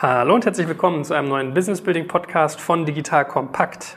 Hallo und herzlich willkommen zu einem neuen Business Building Podcast von Digital Kompakt.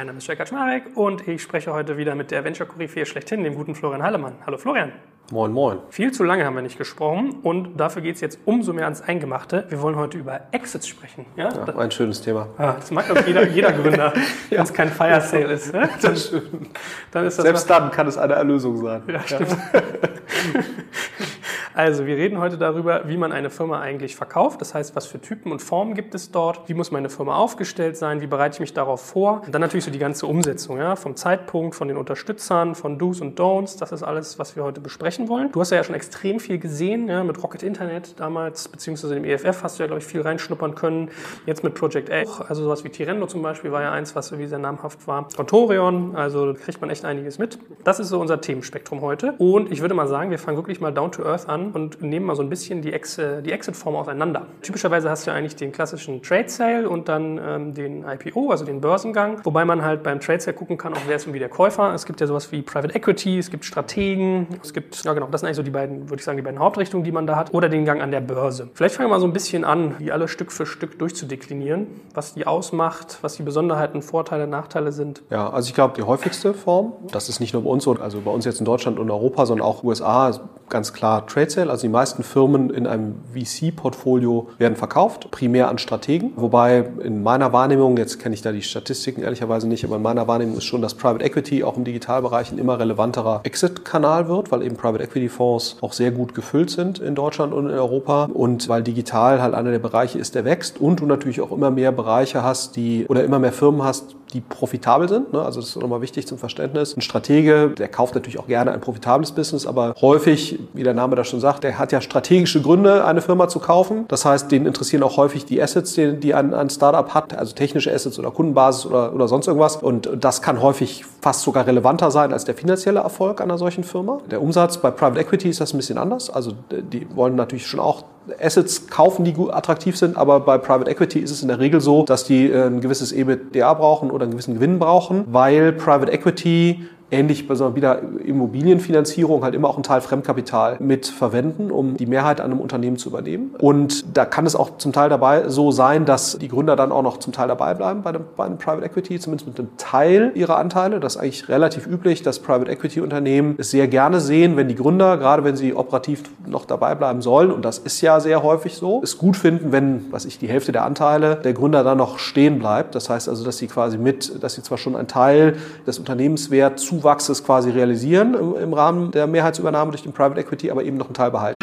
Mein Name ist Jörg Kaczmarek und ich spreche heute wieder mit der Venture-Koryphäe schlechthin, dem guten Florian Hallemann. Hallo Florian. Moin, moin. Viel zu lange haben wir nicht gesprochen und dafür geht es jetzt umso mehr ans Eingemachte. Wir wollen heute über Exits sprechen. Ja, ja ein schönes Thema. Ah, das mag doch jeder, jeder Gründer, wenn es kein Fire Sale ist. Ne? Das stimmt. Dann ist das Selbst dann kann es eine Erlösung sein. Ja, stimmt. Also, wir reden heute darüber, wie man eine Firma eigentlich verkauft. Das heißt, was für Typen und Formen gibt es dort? Wie muss meine Firma aufgestellt sein? Wie bereite ich mich darauf vor? Und dann natürlich so die ganze Umsetzung, ja, vom Zeitpunkt, von den Unterstützern, von Do's und Don'ts. Das ist alles, was wir heute besprechen wollen. Du hast ja schon extrem viel gesehen, ja, mit Rocket Internet damals, beziehungsweise dem EFF hast du ja, glaube ich, viel reinschnuppern können. Jetzt mit Project A, also sowas wie Tirendo zum Beispiel war ja eins, was irgendwie sehr namhaft war. Contorion, also kriegt man echt einiges mit. Das ist so unser Themenspektrum heute. Und ich würde mal sagen, wir fangen wirklich mal down to earth an und nehmen mal so ein bisschen die, Ex die Exit-Form auseinander. Typischerweise hast du ja eigentlich den klassischen Trade-Sale und dann ähm, den IPO, also den Börsengang, wobei man halt beim Trade-Sale gucken kann, auch wer ist irgendwie der Käufer. Es gibt ja sowas wie Private Equity, es gibt Strategen, es gibt, ja genau, das sind eigentlich so die beiden, würde ich sagen, die beiden Hauptrichtungen, die man da hat, oder den Gang an der Börse. Vielleicht fangen wir mal so ein bisschen an, die alle Stück für Stück durchzudeklinieren, was die ausmacht, was die Besonderheiten, Vorteile, Nachteile sind. Ja, also ich glaube, die häufigste Form, das ist nicht nur bei uns so, also bei uns jetzt in Deutschland und Europa, sondern auch USA, ganz klar Trade Sale. Also die meisten Firmen in einem VC-Portfolio werden verkauft, primär an Strategen. Wobei in meiner Wahrnehmung, jetzt kenne ich da die Statistiken ehrlicherweise nicht, aber in meiner Wahrnehmung ist schon, dass Private Equity auch im Digitalbereich ein immer relevanterer Exit-Kanal wird, weil eben Private Equity-Fonds auch sehr gut gefüllt sind in Deutschland und in Europa und weil digital halt einer der Bereiche ist, der wächst und du natürlich auch immer mehr Bereiche hast, die oder immer mehr Firmen hast, die profitabel sind. Ne? Also das ist nochmal wichtig zum Verständnis. Ein Stratege, der kauft natürlich auch gerne ein profitables Business, aber häufig, wie der Name das schon sagt, der hat ja strategische Gründe, eine Firma zu kaufen. Das heißt, den interessieren auch häufig die Assets, die, die ein, ein Startup hat, also technische Assets oder Kundenbasis oder, oder sonst irgendwas. Und das kann häufig fast sogar relevanter sein als der finanzielle Erfolg einer solchen Firma. Der Umsatz bei Private Equity ist das ein bisschen anders. Also die wollen natürlich schon auch Assets kaufen, die attraktiv sind, aber bei Private Equity ist es in der Regel so, dass die äh, ein gewisses EBITDA brauchen oder einen gewissen Gewinn brauchen, weil Private Equity ähnlich bei so wieder Immobilienfinanzierung halt immer auch einen Teil Fremdkapital mit verwenden, um die Mehrheit an einem Unternehmen zu übernehmen. Und da kann es auch zum Teil dabei so sein, dass die Gründer dann auch noch zum Teil dabei bleiben bei einem, bei einem Private Equity, zumindest mit einem Teil ihrer Anteile. Das ist eigentlich relativ üblich, dass Private Equity Unternehmen es sehr gerne sehen, wenn die Gründer, gerade wenn sie operativ noch dabei bleiben sollen, und das ist ja sehr häufig so, es gut finden, wenn, was ich, die Hälfte der Anteile der Gründer dann noch stehen bleibt. Das heißt also, dass sie quasi mit, dass sie zwar schon einen Teil des Unternehmenswerts zu Zuwachses quasi realisieren im Rahmen der Mehrheitsübernahme durch den Private Equity, aber eben noch einen Teil behalten.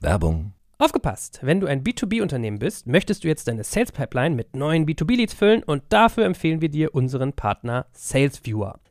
Werbung. Aufgepasst! Wenn du ein B2B-Unternehmen bist, möchtest du jetzt deine Sales Pipeline mit neuen B2B-Leads füllen und dafür empfehlen wir dir unseren Partner SalesViewer.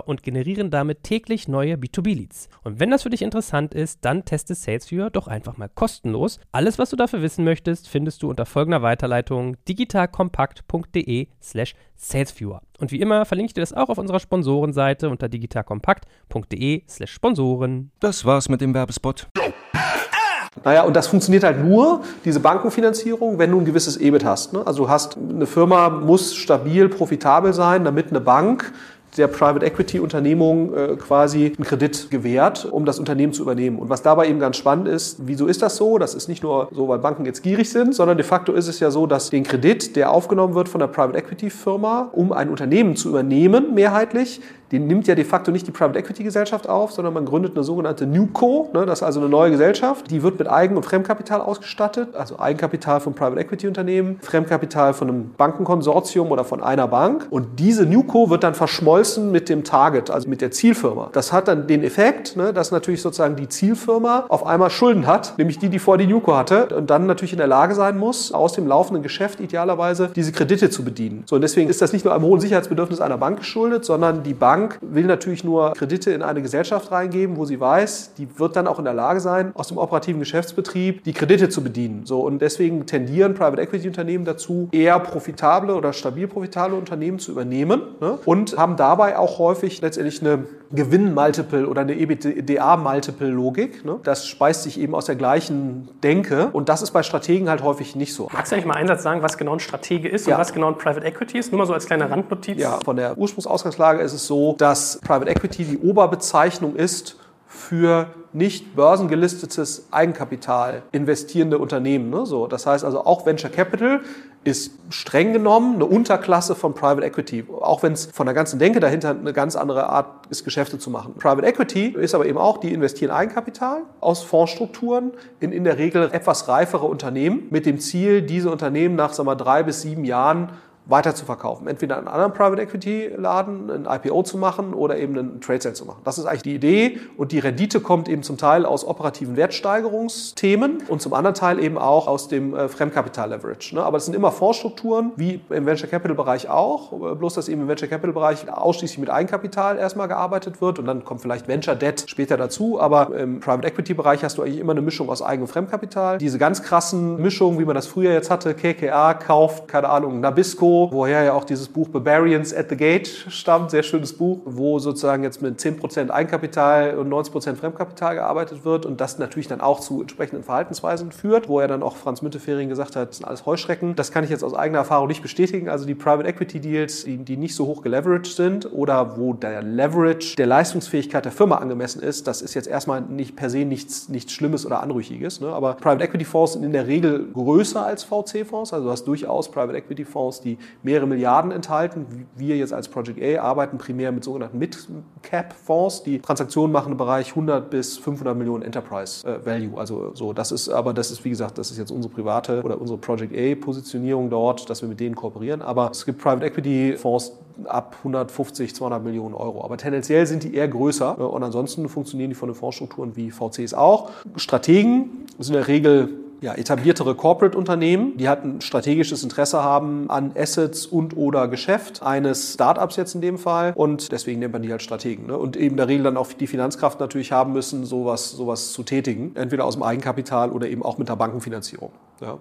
SalesViewer und generieren damit täglich neue B2B-Leads. Und wenn das für dich interessant ist, dann teste SalesViewer doch einfach mal kostenlos. Alles, was du dafür wissen möchtest, findest du unter folgender Weiterleitung digitalkompakt.de slash salesviewer. Und wie immer verlinke ich dir das auch auf unserer Sponsorenseite unter digitalkompakt.de slash Sponsoren. Das war's mit dem Werbespot. Naja, und das funktioniert halt nur, diese Bankenfinanzierung, wenn du ein gewisses EBIT hast. Ne? Also du hast, eine Firma muss stabil profitabel sein, damit eine Bank der Private Equity Unternehmung äh, quasi einen Kredit gewährt, um das Unternehmen zu übernehmen. Und was dabei eben ganz spannend ist, wieso ist das so? Das ist nicht nur so, weil Banken jetzt gierig sind, sondern de facto ist es ja so, dass den Kredit, der aufgenommen wird von der Private Equity Firma, um ein Unternehmen zu übernehmen, mehrheitlich, den nimmt ja de facto nicht die Private Equity Gesellschaft auf, sondern man gründet eine sogenannte Newco, ne, das ist also eine neue Gesellschaft, die wird mit Eigen- und Fremdkapital ausgestattet, also Eigenkapital von Private Equity Unternehmen, Fremdkapital von einem Bankenkonsortium oder von einer Bank und diese Newco wird dann verschmolzen verschmolzen mit dem Target, also mit der Zielfirma. Das hat dann den Effekt, ne, dass natürlich sozusagen die Zielfirma auf einmal Schulden hat, nämlich die, die vor die Nuco hatte und dann natürlich in der Lage sein muss, aus dem laufenden Geschäft idealerweise diese Kredite zu bedienen. So, und deswegen ist das nicht nur einem hohen Sicherheitsbedürfnis einer Bank geschuldet, sondern die Bank will natürlich nur Kredite in eine Gesellschaft reingeben, wo sie weiß, die wird dann auch in der Lage sein, aus dem operativen Geschäftsbetrieb die Kredite zu bedienen. So, und deswegen tendieren Private Equity Unternehmen dazu, eher profitable oder stabil profitable Unternehmen zu übernehmen ne? und haben dabei auch häufig letztendlich eine Gewinn-Multiple oder eine EBITDA-Multiple-Logik. Ne? Das speist sich eben aus der gleichen Denke und das ist bei Strategen halt häufig nicht so. Magst du eigentlich mal einen Satz sagen, was genau ein Stratege ist ja. und was genau ein Private Equity ist? Nur mal so als kleine Randnotiz. Ja, von der Ursprungsausgangslage ist es so, dass Private Equity die Oberbezeichnung ist für nicht börsengelistetes Eigenkapital investierende Unternehmen. Ne? So, das heißt also auch Venture Capital ist streng genommen eine Unterklasse von Private Equity, auch wenn es von der ganzen Denke dahinter eine ganz andere Art ist, Geschäfte zu machen. Private Equity ist aber eben auch, die investieren Eigenkapital aus Fondsstrukturen in in der Regel etwas reifere Unternehmen mit dem Ziel, diese Unternehmen nach sagen wir, drei bis sieben Jahren weiter zu verkaufen. Entweder einen anderen Private Equity Laden, ein IPO zu machen oder eben einen Trade Sale zu machen. Das ist eigentlich die Idee und die Rendite kommt eben zum Teil aus operativen Wertsteigerungsthemen und zum anderen Teil eben auch aus dem äh, Fremdkapital Leverage. Ne? Aber es sind immer Fondsstrukturen, wie im Venture Capital Bereich auch, äh, bloß dass eben im Venture Capital Bereich ausschließlich mit Eigenkapital erstmal gearbeitet wird und dann kommt vielleicht Venture Debt später dazu, aber im Private Equity Bereich hast du eigentlich immer eine Mischung aus Eigen- und Fremdkapital. Diese ganz krassen Mischungen, wie man das früher jetzt hatte, KKA kauft, keine Ahnung, Nabisco woher ja auch dieses Buch Barbarians at the Gate stammt, sehr schönes Buch, wo sozusagen jetzt mit 10% Eigenkapital und 90% Fremdkapital gearbeitet wird und das natürlich dann auch zu entsprechenden Verhaltensweisen führt, wo er dann auch Franz Müntefering gesagt hat, das sind alles Heuschrecken. Das kann ich jetzt aus eigener Erfahrung nicht bestätigen. Also die Private Equity Deals, die, die nicht so hoch geleveraged sind oder wo der Leverage der Leistungsfähigkeit der Firma angemessen ist, das ist jetzt erstmal nicht per se nichts, nichts Schlimmes oder Anrüchiges. Ne? Aber Private Equity Fonds sind in der Regel größer als VC-Fonds. Also du hast durchaus Private Equity Fonds, die mehrere Milliarden enthalten. Wir jetzt als Project A arbeiten primär mit sogenannten Mid-Cap-Fonds, die Transaktionen machen im Bereich 100 bis 500 Millionen Enterprise äh, Value. Also so, das ist, aber das ist wie gesagt, das ist jetzt unsere private oder unsere Project A-Positionierung dort, dass wir mit denen kooperieren. Aber es gibt Private Equity Fonds ab 150, 200 Millionen Euro. Aber tendenziell sind die eher größer äh, und ansonsten funktionieren die von den Fondsstrukturen wie VCs auch. Strategen sind in der Regel ja, etabliertere Corporate-Unternehmen, die halt ein strategisches Interesse haben an Assets und oder Geschäft eines Startups jetzt in dem Fall und deswegen nennt man die halt Strategen. Ne? Und eben der Regel dann auch die Finanzkraft natürlich haben müssen, sowas, sowas zu tätigen, entweder aus dem Eigenkapital oder eben auch mit der Bankenfinanzierung.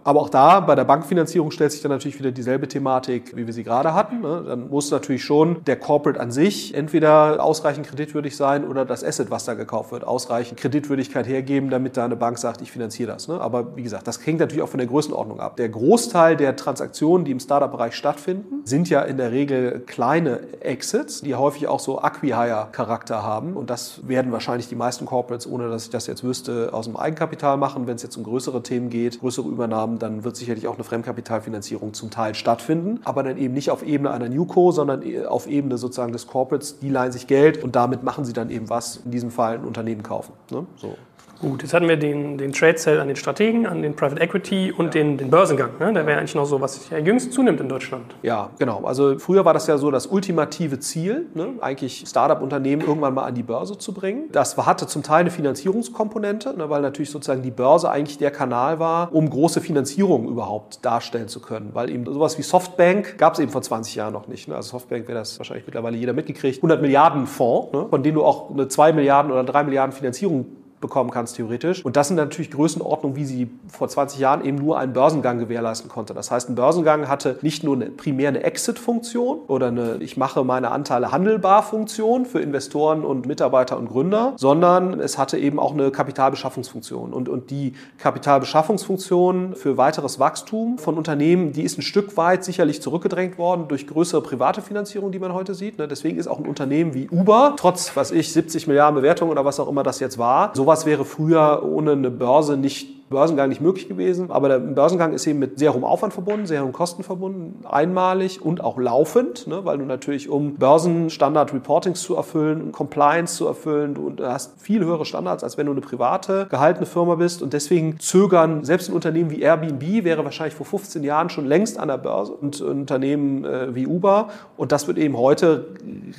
Aber auch da, bei der Bankenfinanzierung stellt sich dann natürlich wieder dieselbe Thematik, wie wir sie gerade hatten. Ne? Dann muss natürlich schon der Corporate an sich entweder ausreichend kreditwürdig sein oder das Asset, was da gekauft wird, ausreichend Kreditwürdigkeit hergeben, damit da eine Bank sagt, ich finanziere das. Ne? Aber wie gesagt, das hängt natürlich auch von der Größenordnung ab. Der Großteil der Transaktionen, die im Startup-Bereich stattfinden, sind ja in der Regel kleine Exits, die häufig auch so Acquihire-Charakter haben. Und das werden wahrscheinlich die meisten Corporates, ohne dass ich das jetzt wüsste, aus dem Eigenkapital machen. Wenn es jetzt um größere Themen geht, größere Übernahmen, dann wird sicherlich auch eine Fremdkapitalfinanzierung zum Teil stattfinden. Aber dann eben nicht auf Ebene einer Newco, sondern auf Ebene sozusagen des Corporates. Die leihen sich Geld und damit machen sie dann eben was, in diesem Fall ein Unternehmen kaufen. Ne? So. Gut, jetzt hatten wir den, den Trade Sale an den Strategen, an den Private Equity und ja. den, den Börsengang. Ne? Der wäre eigentlich noch so, was sich ja jüngst zunimmt in Deutschland. Ja, genau. Also früher war das ja so das ultimative Ziel, ne? eigentlich Startup-Unternehmen irgendwann mal an die Börse zu bringen. Das hatte zum Teil eine Finanzierungskomponente, ne? weil natürlich sozusagen die Börse eigentlich der Kanal war, um große Finanzierungen überhaupt darstellen zu können. Weil eben sowas wie Softbank gab es eben vor 20 Jahren noch nicht. Ne? Also Softbank wäre das wahrscheinlich mittlerweile jeder mitgekriegt. 100 Milliarden Fonds, ne? von denen du auch eine 2 Milliarden oder 3 Milliarden Finanzierung bekommen kannst, theoretisch. Und das sind natürlich Größenordnungen, wie sie vor 20 Jahren eben nur einen Börsengang gewährleisten konnte. Das heißt, ein Börsengang hatte nicht nur eine, primär eine Exit-Funktion oder eine Ich mache meine Anteile handelbar-Funktion für Investoren und Mitarbeiter und Gründer, sondern es hatte eben auch eine Kapitalbeschaffungsfunktion. Und, und die Kapitalbeschaffungsfunktion für weiteres Wachstum von Unternehmen, die ist ein Stück weit sicherlich zurückgedrängt worden durch größere private Finanzierung, die man heute sieht. Ne? Deswegen ist auch ein Unternehmen wie Uber, trotz, was ich, 70 Milliarden Bewertungen oder was auch immer das jetzt war, so sowas wäre früher ohne eine Börse nicht Börsengang nicht möglich gewesen. Aber der Börsengang ist eben mit sehr hohem Aufwand verbunden, sehr hohen Kosten verbunden, einmalig und auch laufend, ne, weil du natürlich, um Börsenstandard-Reportings zu erfüllen, Compliance zu erfüllen, du hast viel höhere Standards, als wenn du eine private gehaltene Firma bist. Und deswegen zögern selbst ein Unternehmen wie Airbnb wäre wahrscheinlich vor 15 Jahren schon längst an der Börse und Unternehmen äh, wie Uber. Und das wird eben heute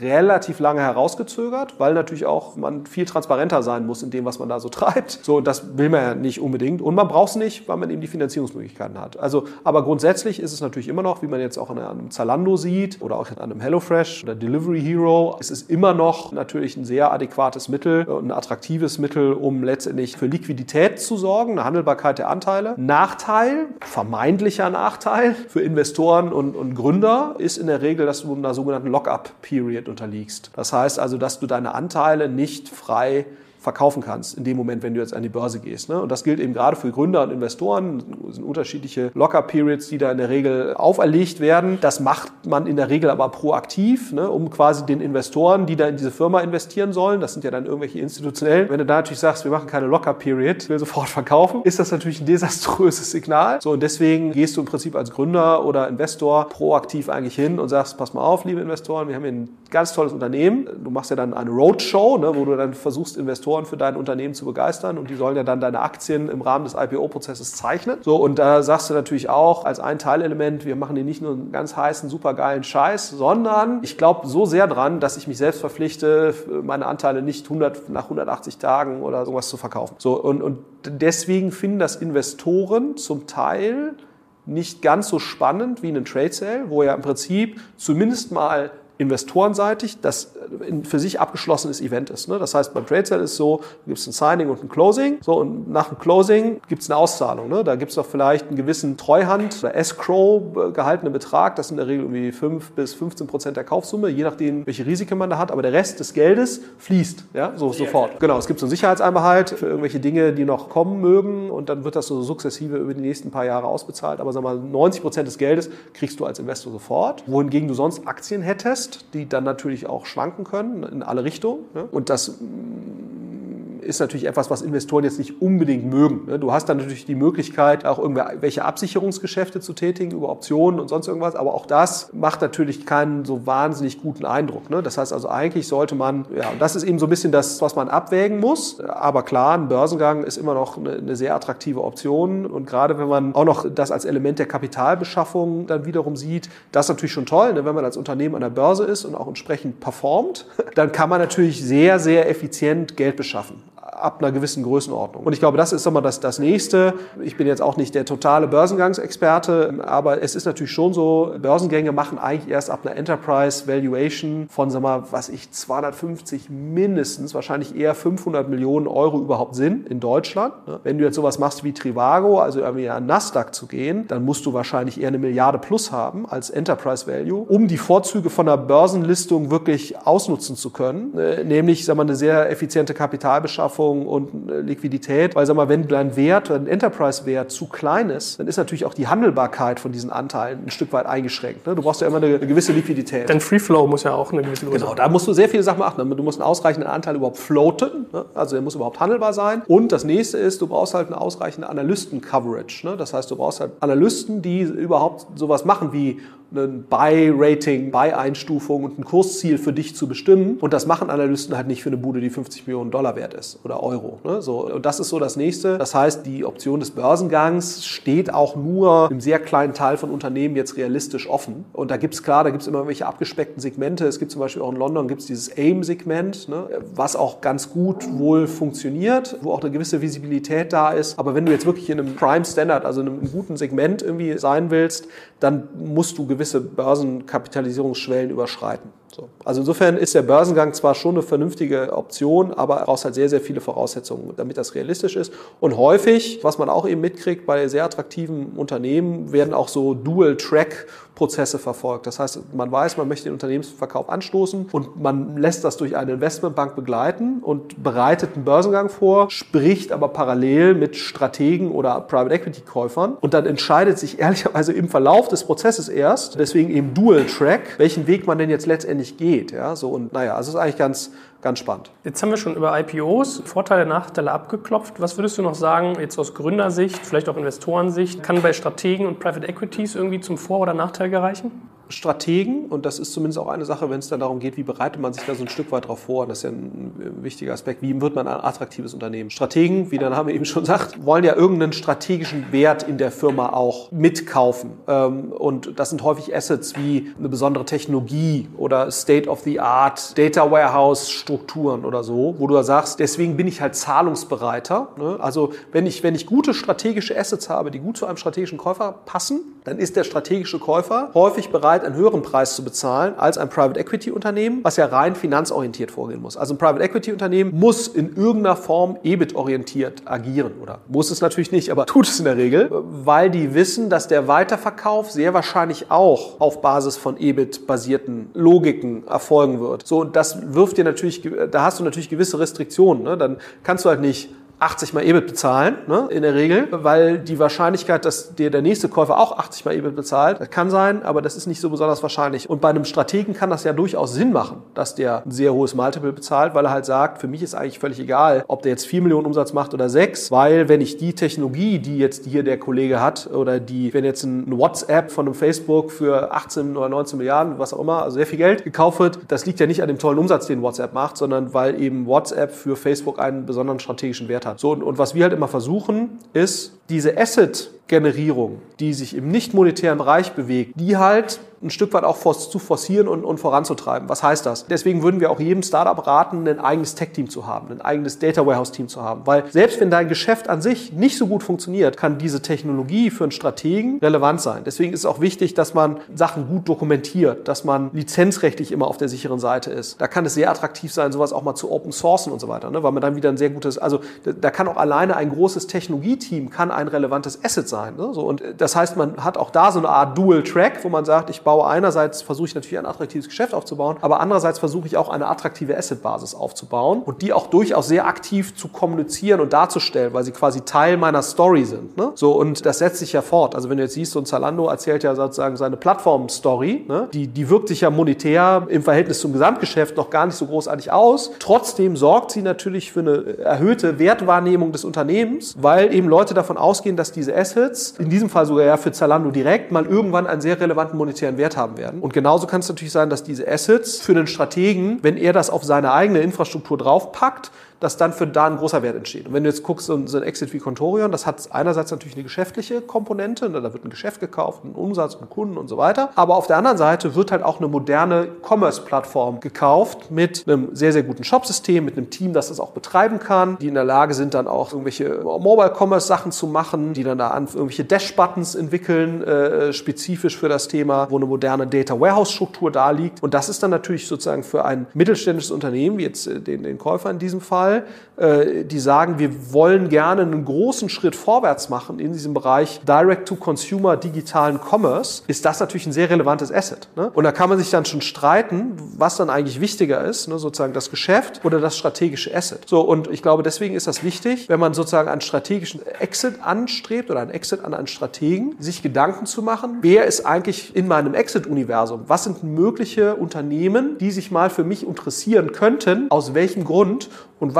relativ lange herausgezögert, weil natürlich auch man viel transparenter sein muss in dem, was man da so treibt. So, das will man ja nicht unbedingt. Und man braucht es nicht, weil man eben die Finanzierungsmöglichkeiten hat. Also, aber grundsätzlich ist es natürlich immer noch, wie man jetzt auch an einem Zalando sieht oder auch an einem HelloFresh oder Delivery Hero, es ist immer noch natürlich ein sehr adäquates Mittel und ein attraktives Mittel, um letztendlich für Liquidität zu sorgen, eine Handelbarkeit der Anteile. Nachteil, vermeintlicher Nachteil für Investoren und, und Gründer ist in der Regel, dass du einer sogenannten Lock-up-Period unterliegst. Das heißt also, dass du deine Anteile nicht frei verkaufen kannst in dem Moment, wenn du jetzt an die Börse gehst. Ne? Und das gilt eben gerade für Gründer und Investoren. Es sind unterschiedliche Locker-Periods, die da in der Regel auferlegt werden. Das macht man in der Regel aber proaktiv, ne? um quasi den Investoren, die da in diese Firma investieren sollen, das sind ja dann irgendwelche institutionellen, wenn du da natürlich sagst, wir machen keine Locker-Period, will sofort verkaufen, ist das natürlich ein desaströses Signal. So, und deswegen gehst du im Prinzip als Gründer oder Investor proaktiv eigentlich hin und sagst, pass mal auf, liebe Investoren, wir haben hier ein ganz tolles Unternehmen. Du machst ja dann eine Roadshow, ne? wo du dann versuchst, Investoren Investoren für dein Unternehmen zu begeistern und die sollen ja dann deine Aktien im Rahmen des IPO-Prozesses zeichnen. So, und da sagst du natürlich auch als ein Teilelement, wir machen hier nicht nur einen ganz heißen, supergeilen Scheiß, sondern ich glaube so sehr dran, dass ich mich selbst verpflichte, meine Anteile nicht 100, nach 180 Tagen oder sowas zu verkaufen. So, und, und deswegen finden das Investoren zum Teil nicht ganz so spannend wie einen Trade Sale, wo ja im Prinzip zumindest mal investorenseitig das für sich abgeschlossenes Event ist. Ne? Das heißt, beim Trade Sale ist so, du gibst ein Signing und ein Closing. So, und nach dem Closing gibt es eine Auszahlung. Ne? Da gibt es doch vielleicht einen gewissen Treuhand- oder Escrow gehaltenen Betrag. Das sind in der Regel irgendwie 5 bis 15 Prozent der Kaufsumme, je nachdem, welche Risiken man da hat. Aber der Rest des Geldes fließt, ja, so sofort. Genau, es gibt so einen Sicherheitseinbehalt für irgendwelche Dinge, die noch kommen mögen. Und dann wird das so sukzessive über die nächsten paar Jahre ausbezahlt. Aber sag mal, 90 Prozent des Geldes kriegst du als Investor sofort. Wohingegen du sonst Aktien hättest, die dann natürlich auch schwanken können in alle Richtungen. Ne? Und das ist natürlich etwas, was Investoren jetzt nicht unbedingt mögen. Ne? Du hast dann natürlich die Möglichkeit, auch irgendwelche Absicherungsgeschäfte zu tätigen über Optionen und sonst irgendwas, aber auch das macht natürlich keinen so wahnsinnig guten Eindruck. Ne? Das heißt also, eigentlich sollte man, ja, und das ist eben so ein bisschen das, was man abwägen muss. Aber klar, ein Börsengang ist immer noch eine, sehr attraktive Option. Und gerade wenn man auch noch das als Element der Kapitalbeschaffung dann wiederum sieht, das ist natürlich schon toll, ne? wenn man als Unternehmen an der Börse ist und auch entsprechend performt, dann kann man natürlich sehr, sehr effizient Geld beschaffen ab einer gewissen Größenordnung. Und ich glaube, das ist immer das, das Nächste. Ich bin jetzt auch nicht der totale Börsengangsexperte, aber es ist natürlich schon so, Börsengänge machen eigentlich erst ab einer Enterprise Valuation von, sag mal, was ich, 250 mindestens, wahrscheinlich eher 500 Millionen Euro überhaupt Sinn in Deutschland. Wenn du jetzt sowas machst wie Trivago, also irgendwie an Nasdaq zu gehen, dann musst du wahrscheinlich eher eine Milliarde plus haben als Enterprise Value, um die Vorzüge von einer Börsenlistung wirklich ausnutzen zu können, äh, nämlich, sag mal, eine sehr effiziente Kapitalbeschaffung, Wertschöpfung und äh, Liquidität. Weil sag mal, wenn dein Wert, ein Enterprise-Wert zu klein ist, dann ist natürlich auch die Handelbarkeit von diesen Anteilen ein Stück weit eingeschränkt. Ne? Du brauchst ja immer eine, gewisse Liquidität. Denn Free Flow muss ja auch eine gewisse Größe Genau, da musst du sehr viele Sachen beachten. Du musst einen ausreichenden Anteil überhaupt floaten, ne? also der muss überhaupt handelbar sein. Und das nächste ist, du brauchst halt eine ausreichende Analysten-Coverage. Ne? Das heißt, du brauchst halt Analysten, die überhaupt sowas machen wie ein Buy-Rating, Buy-Einstufung und ein Kursziel für dich zu bestimmen. Und das machen Analysten halt nicht für eine Bude, die 50 Millionen Dollar wert ist oder Euro. Ne? So, und das ist so das Nächste. Das heißt, die Option des Börsengangs steht auch nur einem sehr kleinen Teil von Unternehmen jetzt realistisch offen. Und da gibt es klar, da gibt es immer welche abgespeckten Segmente. Es gibt zum Beispiel auch in London gibt's dieses AIM-Segment, ne? was auch ganz gut wohl funktioniert, wo auch eine gewisse Visibilität da ist. Aber wenn du jetzt wirklich in einem Prime Standard, also in einem guten Segment irgendwie sein willst, dann musst du gewisse Börsenkapitalisierungsschwellen überschreiten. So. Also insofern ist der Börsengang zwar schon eine vernünftige Option, aber er braucht halt sehr, sehr viele Voraussetzungen, damit das realistisch ist. Und häufig, was man auch eben mitkriegt bei sehr attraktiven Unternehmen, werden auch so Dual-Track Prozesse verfolgt. Das heißt, man weiß, man möchte den Unternehmensverkauf anstoßen und man lässt das durch eine Investmentbank begleiten und bereitet einen Börsengang vor, spricht aber parallel mit Strategen oder Private Equity Käufern und dann entscheidet sich ehrlicherweise im Verlauf des Prozesses erst, deswegen eben Dual Track, welchen Weg man denn jetzt letztendlich geht. Ja, so und naja, also es ist eigentlich ganz, ganz spannend. Jetzt haben wir schon über IPOs, Vorteile, Nachteile abgeklopft. Was würdest du noch sagen, jetzt aus Gründersicht, vielleicht auch Investorensicht, kann bei Strategen und Private Equities irgendwie zum Vor- oder Nachteil gereichen? Strategen, und das ist zumindest auch eine Sache, wenn es dann darum geht, wie bereitet man sich da so ein Stück weit drauf vor, das ist ja ein wichtiger Aspekt, wie wird man ein attraktives Unternehmen? Strategen, wie der Name eben schon sagt, wollen ja irgendeinen strategischen Wert in der Firma auch mitkaufen. Ähm, und das sind häufig Assets wie eine besondere Technologie oder State-of-the-Art Data Warehouse-Strukturen oder so, wo du sagst, deswegen bin ich halt zahlungsbereiter. Ne? Also wenn ich, wenn ich gute strategische Assets habe, die gut zu einem strategischen Käufer passen, dann ist der strategische Käufer häufig bereit, einen höheren Preis zu bezahlen als ein Private Equity Unternehmen, was ja rein finanzorientiert vorgehen muss. Also ein Private Equity Unternehmen muss in irgendeiner Form EBIT-orientiert agieren oder muss es natürlich nicht, aber tut es in der Regel, weil die wissen, dass der Weiterverkauf sehr wahrscheinlich auch auf Basis von EBIT-basierten Logiken erfolgen wird. So, und das wirft dir natürlich, da hast du natürlich gewisse Restriktionen. Ne? Dann kannst du halt nicht 80 mal EBIT bezahlen, ne, in der Regel, weil die Wahrscheinlichkeit, dass dir der nächste Käufer auch 80 mal EBIT bezahlt, das kann sein, aber das ist nicht so besonders wahrscheinlich. Und bei einem Strategen kann das ja durchaus Sinn machen, dass der ein sehr hohes Multiple bezahlt, weil er halt sagt, für mich ist eigentlich völlig egal, ob der jetzt 4 Millionen Umsatz macht oder 6, weil wenn ich die Technologie, die jetzt hier der Kollege hat, oder die, wenn jetzt ein WhatsApp von einem Facebook für 18 oder 19 Milliarden, was auch immer, also sehr viel Geld gekauft wird, das liegt ja nicht an dem tollen Umsatz, den WhatsApp macht, sondern weil eben WhatsApp für Facebook einen besonderen strategischen Wert hat hat. So, und, und was wir halt immer versuchen, ist diese Asset-Generierung, die sich im nicht monetären Bereich bewegt, die halt ein Stück weit auch zu forcieren und, und voranzutreiben. Was heißt das? Deswegen würden wir auch jedem Startup raten, ein eigenes Tech-Team zu haben, ein eigenes Data Warehouse-Team zu haben. Weil selbst wenn dein Geschäft an sich nicht so gut funktioniert, kann diese Technologie für einen Strategen relevant sein. Deswegen ist es auch wichtig, dass man Sachen gut dokumentiert, dass man lizenzrechtlich immer auf der sicheren Seite ist. Da kann es sehr attraktiv sein, sowas auch mal zu open sourcen und so weiter, ne? weil man dann wieder ein sehr gutes, also da kann auch alleine ein großes Technologieteam kann ein relevantes Asset sein. Ne? So, und das heißt, man hat auch da so eine Art Dual Track, wo man sagt, ich baue einerseits, versuche ich natürlich ein attraktives Geschäft aufzubauen, aber andererseits versuche ich auch eine attraktive Assetbasis aufzubauen und die auch durchaus sehr aktiv zu kommunizieren und darzustellen, weil sie quasi Teil meiner Story sind. Ne? So, und das setzt sich ja fort. Also wenn du jetzt siehst, so ein Zalando erzählt ja sozusagen seine Plattform-Story, ne? die, die wirkt sich ja monetär im Verhältnis zum Gesamtgeschäft noch gar nicht so großartig aus. Trotzdem sorgt sie natürlich für eine erhöhte Wertwahrnehmung des Unternehmens, weil eben Leute davon ausgehen, dass diese Assets, in diesem Fall sogar ja für Zalando direkt, mal irgendwann einen sehr relevanten monetären Wert haben werden. Und genauso kann es natürlich sein, dass diese Assets für den Strategen, wenn er das auf seine eigene Infrastruktur draufpackt, dass dann für da ein großer Wert entsteht. Und wenn du jetzt guckst, so ein Exit wie Contorion, das hat einerseits natürlich eine geschäftliche Komponente, ne, da wird ein Geschäft gekauft, ein Umsatz und Kunden und so weiter. Aber auf der anderen Seite wird halt auch eine moderne Commerce-Plattform gekauft mit einem sehr, sehr guten Shopsystem, mit einem Team, das das auch betreiben kann, die in der Lage sind, dann auch irgendwelche Mobile-Commerce-Sachen zu machen, die dann da an irgendwelche Dash-Buttons entwickeln, äh, spezifisch für das Thema, wo eine moderne Data Warehouse-Struktur da liegt. Und das ist dann natürlich sozusagen für ein mittelständisches Unternehmen, wie jetzt äh, den, den Käufer in diesem Fall, Fall, äh, die sagen, wir wollen gerne einen großen Schritt vorwärts machen in diesem Bereich Direct-to-Consumer digitalen Commerce, ist das natürlich ein sehr relevantes Asset. Ne? Und da kann man sich dann schon streiten, was dann eigentlich wichtiger ist, ne? sozusagen das Geschäft oder das strategische Asset. So, und ich glaube, deswegen ist das wichtig, wenn man sozusagen einen strategischen Exit anstrebt oder einen Exit an einen Strategen, sich Gedanken zu machen, wer ist eigentlich in meinem Exit-Universum? Was sind mögliche Unternehmen, die sich mal für mich interessieren könnten? Aus welchem Grund? Und was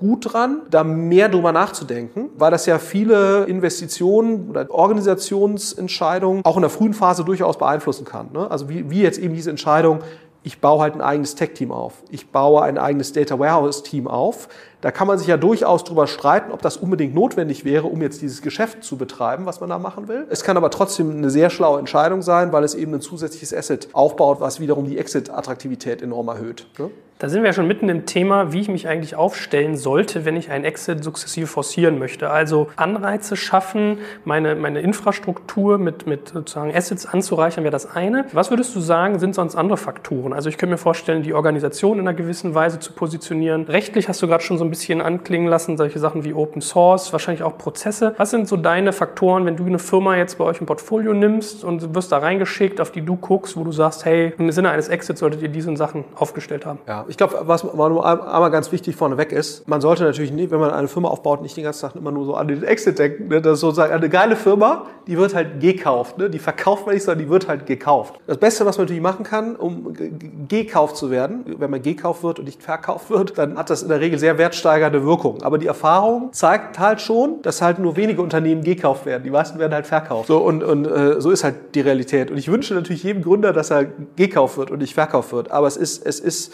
gut dran, da mehr drüber nachzudenken, weil das ja viele Investitionen oder Organisationsentscheidungen auch in der frühen Phase durchaus beeinflussen kann. Ne? Also wie, wie jetzt eben diese Entscheidung, ich baue halt ein eigenes Tech-Team auf, ich baue ein eigenes Data Warehouse-Team auf. Da kann man sich ja durchaus drüber streiten, ob das unbedingt notwendig wäre, um jetzt dieses Geschäft zu betreiben, was man da machen will. Es kann aber trotzdem eine sehr schlaue Entscheidung sein, weil es eben ein zusätzliches Asset aufbaut, was wiederum die Exit-Attraktivität enorm erhöht. Ne? Da sind wir ja schon mitten im Thema, wie ich mich eigentlich aufstellen sollte, wenn ich einen Exit sukzessive forcieren möchte. Also Anreize schaffen, meine, meine Infrastruktur mit, mit sozusagen Assets anzureichern, wäre das eine. Was würdest du sagen, sind sonst andere Faktoren? Also ich könnte mir vorstellen, die Organisation in einer gewissen Weise zu positionieren. Rechtlich hast du gerade schon so ein bisschen anklingen lassen, solche Sachen wie Open Source, wahrscheinlich auch Prozesse. Was sind so deine Faktoren, wenn du eine Firma jetzt bei euch im Portfolio nimmst und wirst da reingeschickt, auf die du guckst, wo du sagst, hey, im Sinne eines Exits solltet ihr diese Sachen aufgestellt haben? Ja, ich glaube, was einmal ganz wichtig vorneweg ist, man sollte natürlich nicht, wenn man eine Firma aufbaut, nicht den ganzen Tag immer nur so an den Exit denken. Ne? Das ist sozusagen eine geile Firma, die wird halt gekauft. Ne? Die verkauft man nicht, sondern die wird halt gekauft. Das Beste, was man natürlich machen kann, um gekauft zu werden, wenn man gekauft wird und nicht verkauft wird, dann hat das in der Regel sehr wertsteigernde Wirkung. Aber die Erfahrung zeigt halt schon, dass halt nur wenige Unternehmen gekauft werden. Die meisten werden halt verkauft. So, und und äh, so ist halt die Realität. Und ich wünsche natürlich jedem Gründer, dass er gekauft wird und nicht verkauft wird. Aber es ist, es ist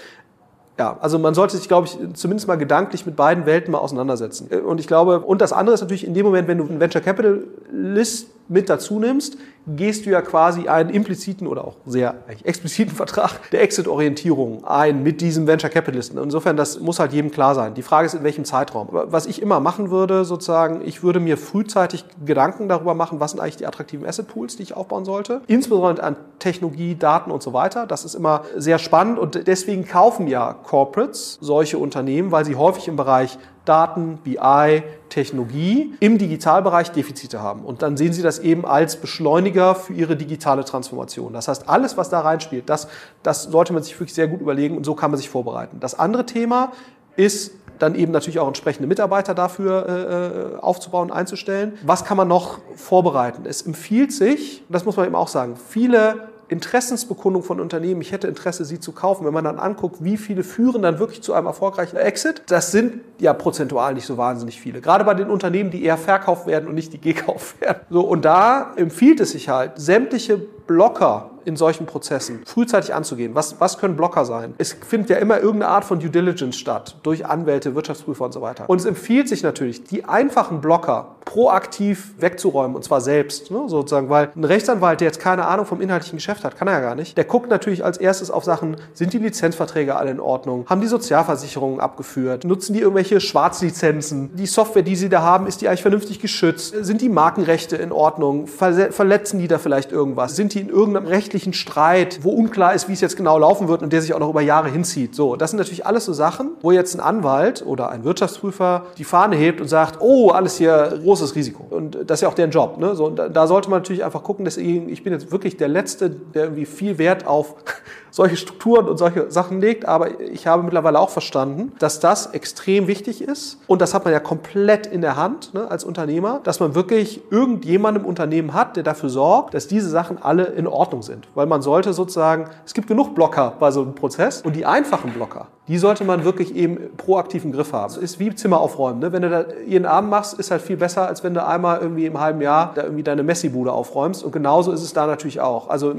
ja, also man sollte sich, glaube ich, zumindest mal gedanklich mit beiden Welten mal auseinandersetzen. Und ich glaube, und das andere ist natürlich in dem Moment, wenn du einen Venture Capitalist mit dazu nimmst, gehst du ja quasi einen impliziten oder auch sehr expliziten Vertrag der Exit-Orientierung ein mit diesem Venture Capitalisten. Insofern, das muss halt jedem klar sein. Die Frage ist, in welchem Zeitraum. Was ich immer machen würde, sozusagen, ich würde mir frühzeitig Gedanken darüber machen, was sind eigentlich die attraktiven Asset Pools, die ich aufbauen sollte. Insbesondere an Technologie, Daten und so weiter. Das ist immer sehr spannend und deswegen kaufen ja Corporates solche Unternehmen, weil sie häufig im Bereich Daten, BI, Technologie im Digitalbereich Defizite haben. Und dann sehen Sie das eben als Beschleuniger für Ihre digitale Transformation. Das heißt, alles, was da reinspielt, das, das sollte man sich wirklich sehr gut überlegen und so kann man sich vorbereiten. Das andere Thema ist dann eben natürlich auch entsprechende Mitarbeiter dafür äh, aufzubauen, einzustellen. Was kann man noch vorbereiten? Es empfiehlt sich, das muss man eben auch sagen, viele Interessensbekundung von Unternehmen, ich hätte Interesse, sie zu kaufen. Wenn man dann anguckt, wie viele führen dann wirklich zu einem erfolgreichen Exit, das sind ja prozentual nicht so wahnsinnig viele. Gerade bei den Unternehmen, die eher verkauft werden und nicht die gekauft werden. So, und da empfiehlt es sich halt, sämtliche Blocker in solchen Prozessen frühzeitig anzugehen. Was, was können Blocker sein? Es findet ja immer irgendeine Art von Due Diligence statt, durch Anwälte, Wirtschaftsprüfer und so weiter. Und es empfiehlt sich natürlich, die einfachen Blocker proaktiv wegzuräumen, und zwar selbst, ne, sozusagen, weil ein Rechtsanwalt, der jetzt keine Ahnung vom inhaltlichen Geschäft hat, kann er ja gar nicht, der guckt natürlich als erstes auf Sachen, sind die Lizenzverträge alle in Ordnung, haben die Sozialversicherungen abgeführt, nutzen die irgendwelche Schwarzlizenzen, die Software, die sie da haben, ist die eigentlich vernünftig geschützt, sind die Markenrechte in Ordnung, verletzen die da vielleicht irgendwas, sind die in irgendeinem rechtlichen Streit, wo unklar ist, wie es jetzt genau laufen wird und der sich auch noch über Jahre hinzieht. So, das sind natürlich alles so Sachen, wo jetzt ein Anwalt oder ein Wirtschaftsprüfer die Fahne hebt und sagt, oh, alles hier großes Risiko. Und das ist ja auch deren Job. Ne? So, und da sollte man natürlich einfach gucken, dass ich, ich bin jetzt wirklich der Letzte, der irgendwie viel Wert auf solche Strukturen und solche Sachen legt. Aber ich habe mittlerweile auch verstanden, dass das extrem wichtig ist. Und das hat man ja komplett in der Hand ne, als Unternehmer, dass man wirklich irgendjemanden im Unternehmen hat, der dafür sorgt, dass diese Sachen alle in Ordnung sind. Weil man sollte sozusagen, es gibt genug Blocker bei so einem Prozess und die einfachen Blocker, die sollte man wirklich eben proaktiv im Griff haben. Es ist wie Zimmer aufräumen. Ne? Wenn du da jeden Abend machst, ist halt viel besser, als wenn du einmal irgendwie im halben Jahr da irgendwie deine Messi-Bude aufräumst. Und genauso ist es da natürlich auch. Also